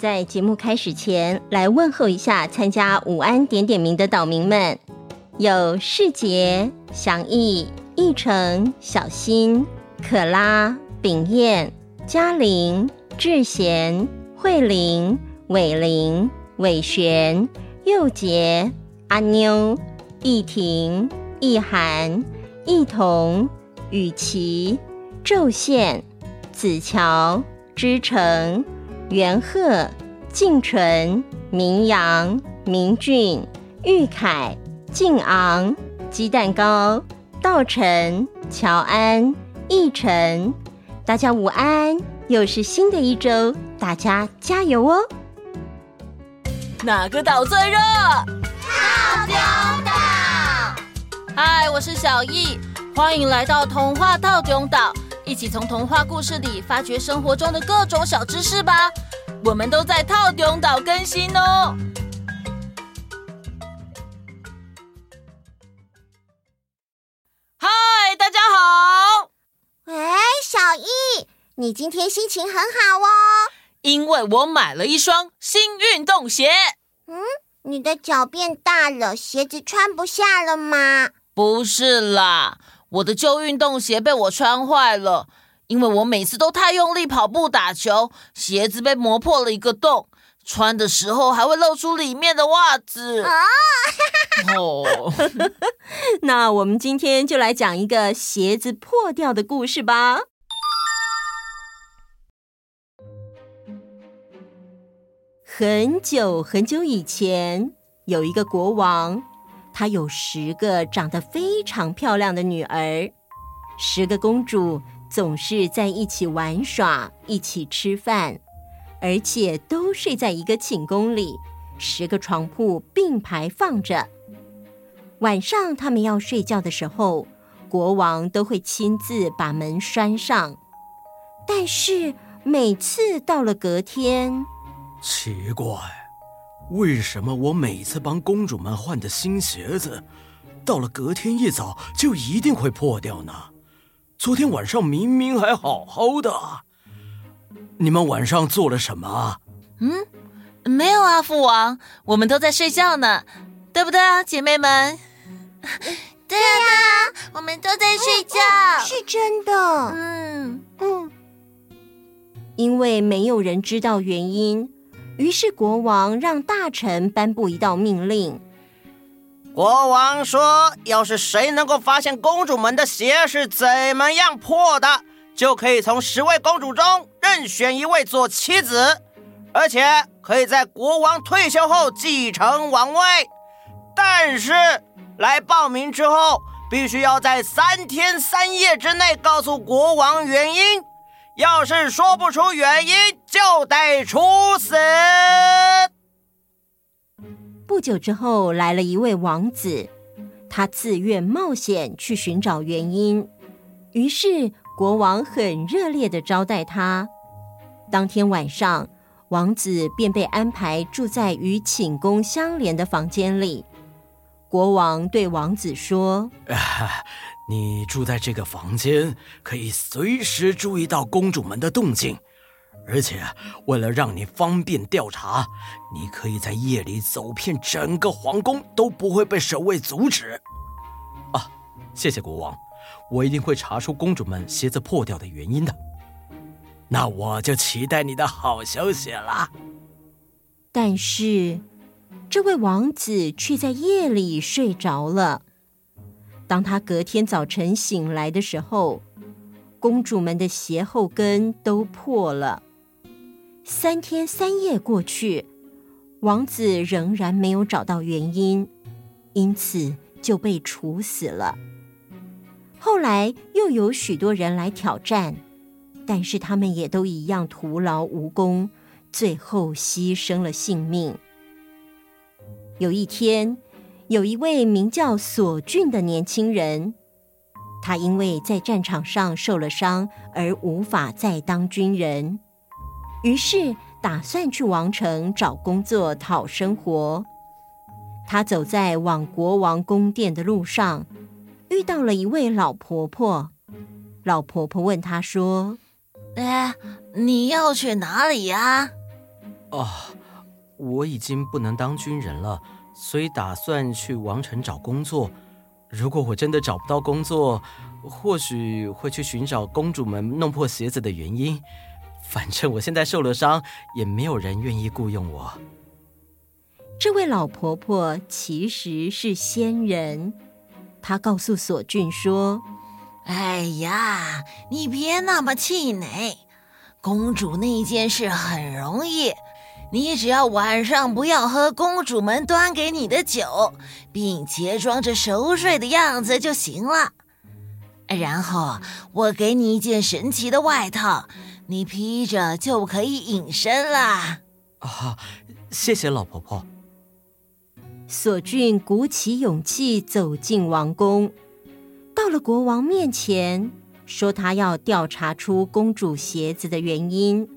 在节目开始前，来问候一下参加午安点点名的岛民们，有世杰、祥义、义成、小新、可拉、秉彦、嘉玲、智贤、慧玲、伟玲、伟璇、佑杰、阿妞、义婷、义涵、义彤、雨琪、宙宪、子乔、知成。元鹤、静纯、明阳、明俊、玉凯、静昂、鸡蛋糕、道成、乔安、奕晨，大家午安！又是新的一周，大家加油哦！哪个岛最热？套丁岛。嗨，我是小艺，欢迎来到童话套丁岛。一起从童话故事里发掘生活中的各种小知识吧！我们都在套丁岛更新哦。嗨，大家好！喂，小易，你今天心情很好哦。因为我买了一双新运动鞋。嗯，你的脚变大了，鞋子穿不下了吗？不是啦。我的旧运动鞋被我穿坏了，因为我每次都太用力跑步打球，鞋子被磨破了一个洞，穿的时候还会露出里面的袜子。哦，那我们今天就来讲一个鞋子破掉的故事吧。很久很久以前，有一个国王。他有十个长得非常漂亮的女儿，十个公主总是在一起玩耍，一起吃饭，而且都睡在一个寝宫里，十个床铺并排放着。晚上他们要睡觉的时候，国王都会亲自把门拴上。但是每次到了隔天，奇怪。为什么我每次帮公主们换的新鞋子，到了隔天一早就一定会破掉呢？昨天晚上明明还好好的。你们晚上做了什么？嗯，没有啊，父王，我们都在睡觉呢，对不对啊，姐妹们？对呀，我们都在睡觉，是真的。嗯嗯，因为没有人知道原因。于是国王让大臣颁布一道命令。国王说：“要是谁能够发现公主们的鞋是怎么样破的，就可以从十位公主中任选一位做妻子，而且可以在国王退休后继承王位。但是来报名之后，必须要在三天三夜之内告诉国王原因。”要是说不出原因，就得处死。不久之后，来了一位王子，他自愿冒险去寻找原因。于是，国王很热烈的招待他。当天晚上，王子便被安排住在与寝宫相连的房间里。国王对王子说：“啊 你住在这个房间，可以随时注意到公主们的动静，而且为了让你方便调查，你可以在夜里走遍整个皇宫都不会被守卫阻止。啊，谢谢国王，我一定会查出公主们鞋子破掉的原因的。那我就期待你的好消息了。但是，这位王子却在夜里睡着了。当他隔天早晨醒来的时候，公主们的鞋后跟都破了。三天三夜过去，王子仍然没有找到原因，因此就被处死了。后来又有许多人来挑战，但是他们也都一样徒劳无功，最后牺牲了性命。有一天，有一位名叫索俊的年轻人，他因为在战场上受了伤而无法再当军人，于是打算去王城找工作讨生活。他走在往国王宫殿的路上，遇到了一位老婆婆。老婆婆问他说：“哎，你要去哪里呀？”哦，我已经不能当军人了，所以打算去王城找工作。如果我真的找不到工作，或许会去寻找公主们弄破鞋子的原因。反正我现在受了伤，也没有人愿意雇佣我。这位老婆婆其实是仙人，她告诉索俊说：“哎呀，你别那么气馁，公主那件事很容易。”你只要晚上不要喝公主们端给你的酒，并且装着熟睡的样子就行了。然后我给你一件神奇的外套，你披着就可以隐身了。啊，谢谢老婆婆。索俊鼓起勇气走进王宫，到了国王面前，说他要调查出公主鞋子的原因。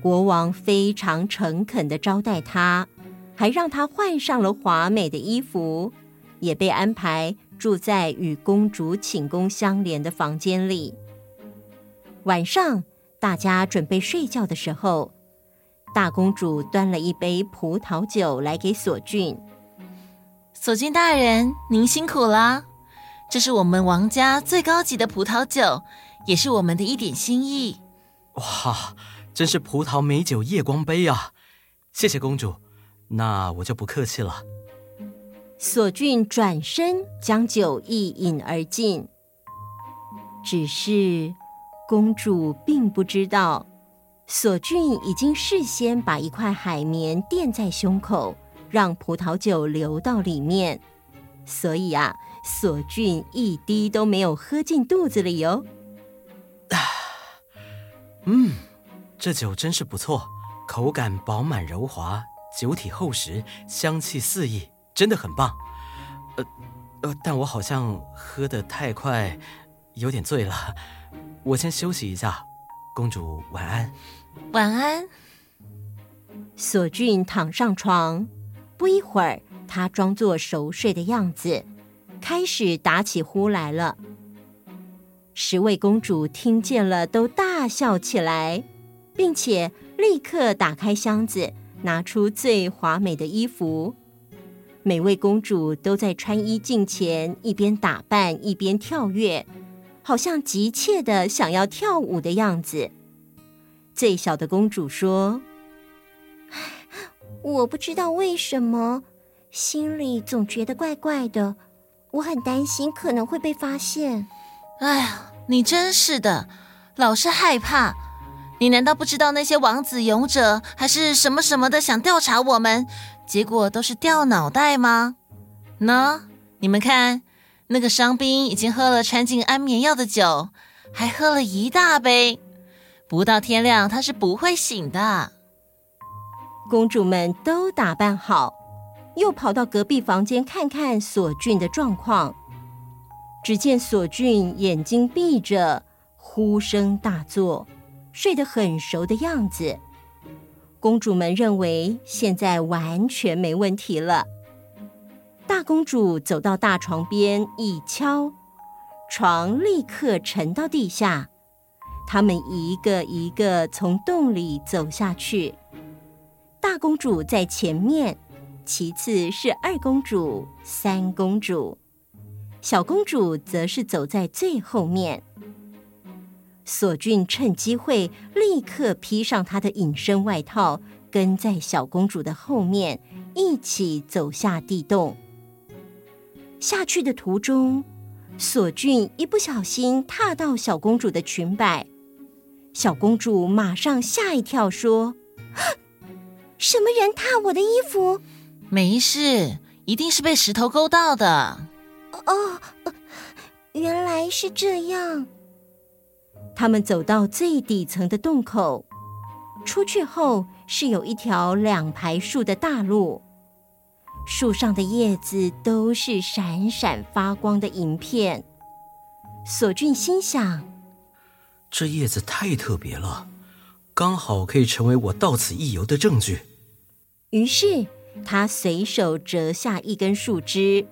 国王非常诚恳的招待他，还让他换上了华美的衣服，也被安排住在与公主寝宫相连的房间里。晚上，大家准备睡觉的时候，大公主端了一杯葡萄酒来给索俊。索俊大人，您辛苦了，这是我们王家最高级的葡萄酒，也是我们的一点心意。哇！真是葡萄美酒夜光杯啊！谢谢公主，那我就不客气了。索俊转身将酒一饮而尽，只是公主并不知道，索俊已经事先把一块海绵垫在胸口，让葡萄酒流到里面，所以啊，索俊一滴都没有喝进肚子里哟。啊，嗯。这酒真是不错，口感饱满柔滑，酒体厚实，香气四溢，真的很棒。呃，呃，但我好像喝得太快，有点醉了。我先休息一下，公主晚安。晚安。索俊躺上床，不一会儿，他装作熟睡的样子，开始打起呼来了。十位公主听见了，都大笑起来。并且立刻打开箱子，拿出最华美的衣服。每位公主都在穿衣镜前一边打扮一边跳跃，好像急切的想要跳舞的样子。最小的公主说：“，我不知道为什么，心里总觉得怪怪的，我很担心可能会被发现。”哎呀，你真是的，老是害怕。你难道不知道那些王子、勇者还是什么什么的想调查我们，结果都是掉脑袋吗？喏，你们看，那个伤兵已经喝了掺进安眠药的酒，还喝了一大杯，不到天亮他是不会醒的。公主们都打扮好，又跑到隔壁房间看看索俊的状况。只见索俊眼睛闭着，呼声大作。睡得很熟的样子，公主们认为现在完全没问题了。大公主走到大床边一敲，床立刻沉到地下。他们一个一个从洞里走下去，大公主在前面，其次是二公主、三公主，小公主则是走在最后面。索俊趁机会立刻披上他的隐身外套，跟在小公主的后面一起走下地洞。下去的途中，索俊一不小心踏到小公主的裙摆，小公主马上吓一跳，说：“什么人踏我的衣服？”“没事，一定是被石头勾到的。”“哦，原来是这样。”他们走到最底层的洞口，出去后是有一条两排树的大路，树上的叶子都是闪闪发光的银片。索俊心想：这叶子太特别了，刚好可以成为我到此一游的证据。于是他随手折下一根树枝，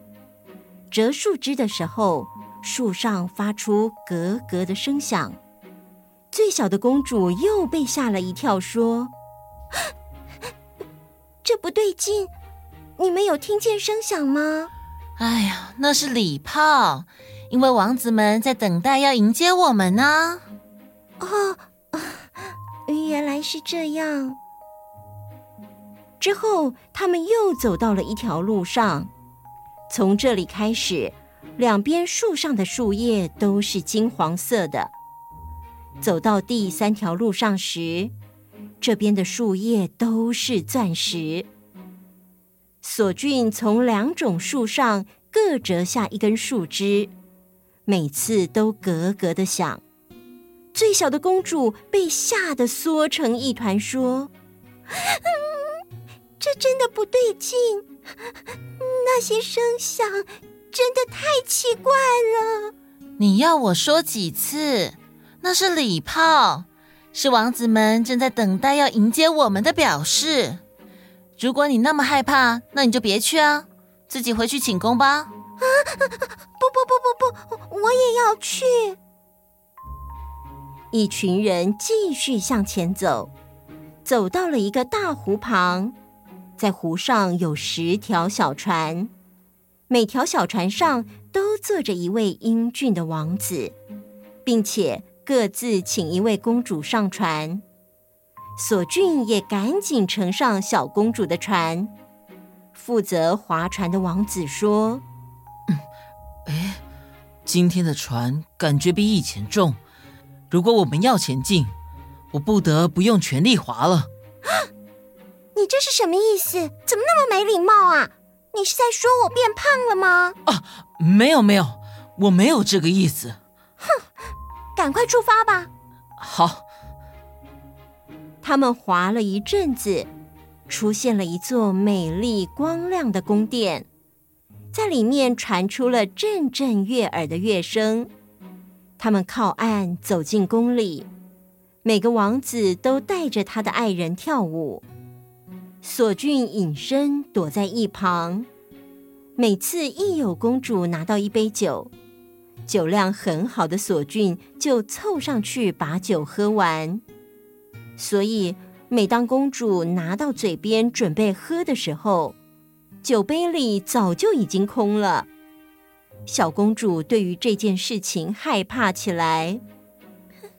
折树枝的时候，树上发出咯咯的声响。最小的公主又被吓了一跳，说：“ 这不对劲，你们有听见声响吗？哎呀，那是礼炮，因为王子们在等待要迎接我们呢。哦，原来是这样。之后，他们又走到了一条路上，从这里开始，两边树上的树叶都是金黄色的。走到第三条路上时，这边的树叶都是钻石。索俊从两种树上各折下一根树枝，每次都咯咯的响。最小的公主被吓得缩成一团，说：“嗯，这真的不对劲，那些声响真的太奇怪了。”你要我说几次？那是礼炮，是王子们正在等待要迎接我们的表示。如果你那么害怕，那你就别去啊，自己回去请功吧。啊，不不不不不，我也要去。一群人继续向前走，走到了一个大湖旁，在湖上有十条小船，每条小船上都坐着一位英俊的王子，并且各自请一位公主上船。索俊也赶紧乘上小公主的船。负责划船的王子说：“嗯，哎，今天的船感觉比以前重。如果我们要前进，我不得不用全力划了。”啊，你这是什么意思？怎么那么没礼貌啊？你是在说我变胖了吗？啊，没有没有，我没有这个意思。哼，赶快出发吧。好。他们划了一阵子，出现了一座美丽光亮的宫殿，在里面传出了阵阵悦耳的乐声。他们靠岸走进宫里，每个王子都带着他的爱人跳舞。索俊隐身躲在一旁，每次一有公主拿到一杯酒，酒量很好的索俊就凑上去把酒喝完。所以，每当公主拿到嘴边准备喝的时候，酒杯里早就已经空了。小公主对于这件事情害怕起来。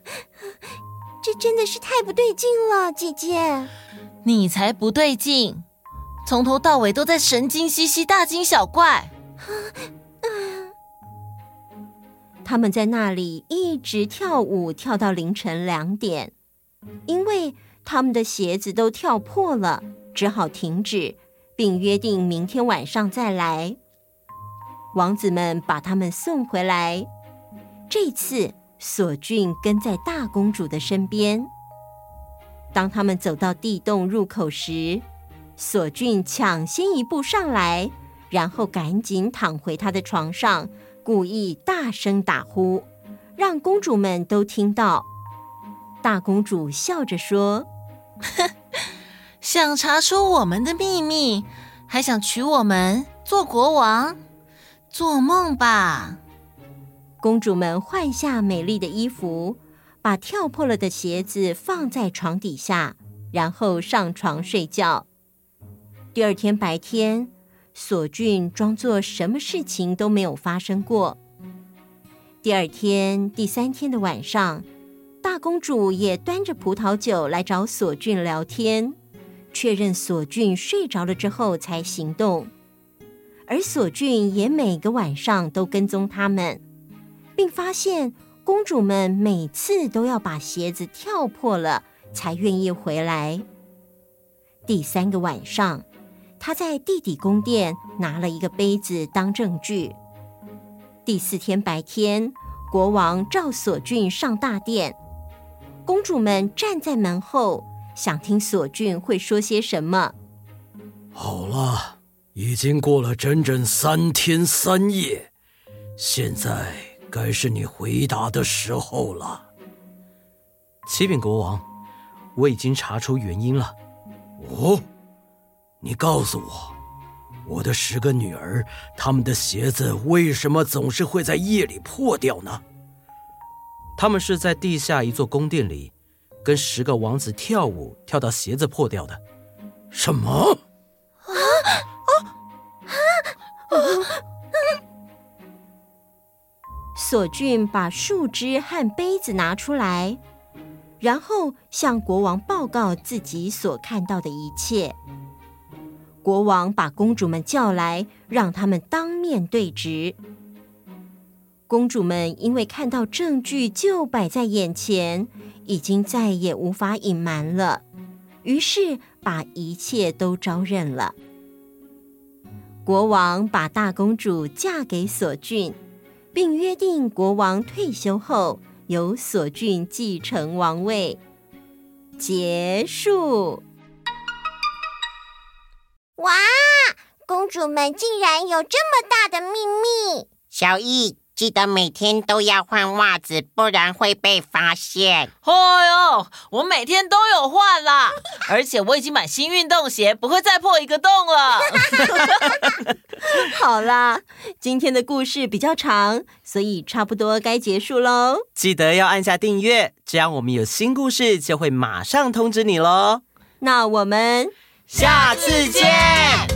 这真的是太不对劲了，姐姐。你才不对劲，从头到尾都在神经兮兮、大惊小怪。他们在那里一直跳舞，跳到凌晨两点。因为他们的鞋子都跳破了，只好停止，并约定明天晚上再来。王子们把他们送回来。这次索俊跟在大公主的身边。当他们走到地洞入口时，索俊抢先一步上来，然后赶紧躺回他的床上，故意大声打呼，让公主们都听到。大公主笑着说：“ 想查出我们的秘密，还想娶我们做国王？做梦吧！”公主们换下美丽的衣服，把跳破了的鞋子放在床底下，然后上床睡觉。第二天白天，索俊装作什么事情都没有发生过。第二天、第三天的晚上。公主也端着葡萄酒来找索俊聊天，确认索俊睡着了之后才行动。而索俊也每个晚上都跟踪他们，并发现公主们每次都要把鞋子跳破了才愿意回来。第三个晚上，他在地底宫殿拿了一个杯子当证据。第四天白天，国王召索俊上大殿。公主们站在门后，想听索俊会说些什么。好了，已经过了整整三天三夜，现在该是你回答的时候了。启禀国王，我已经查出原因了。哦，你告诉我，我的十个女儿，她们的鞋子为什么总是会在夜里破掉呢？他们是在地下一座宫殿里，跟十个王子跳舞，跳到鞋子破掉的。什么？啊啊啊啊！索俊把树枝和杯子拿出来，然后向国王报告自己所看到的一切。国王把公主们叫来，让他们当面对质。公主们因为看到证据就摆在眼前，已经再也无法隐瞒了，于是把一切都招认了。国王把大公主嫁给索俊，并约定国王退休后由索俊继承王位。结束。哇！公主们竟然有这么大的秘密！小易。记得每天都要换袜子，不然会被发现。哎呦，我每天都有换啦，而且我已经买新运动鞋，不会再破一个洞了。好啦，今天的故事比较长，所以差不多该结束喽。记得要按下订阅，这样我们有新故事就会马上通知你喽。那我们下次见。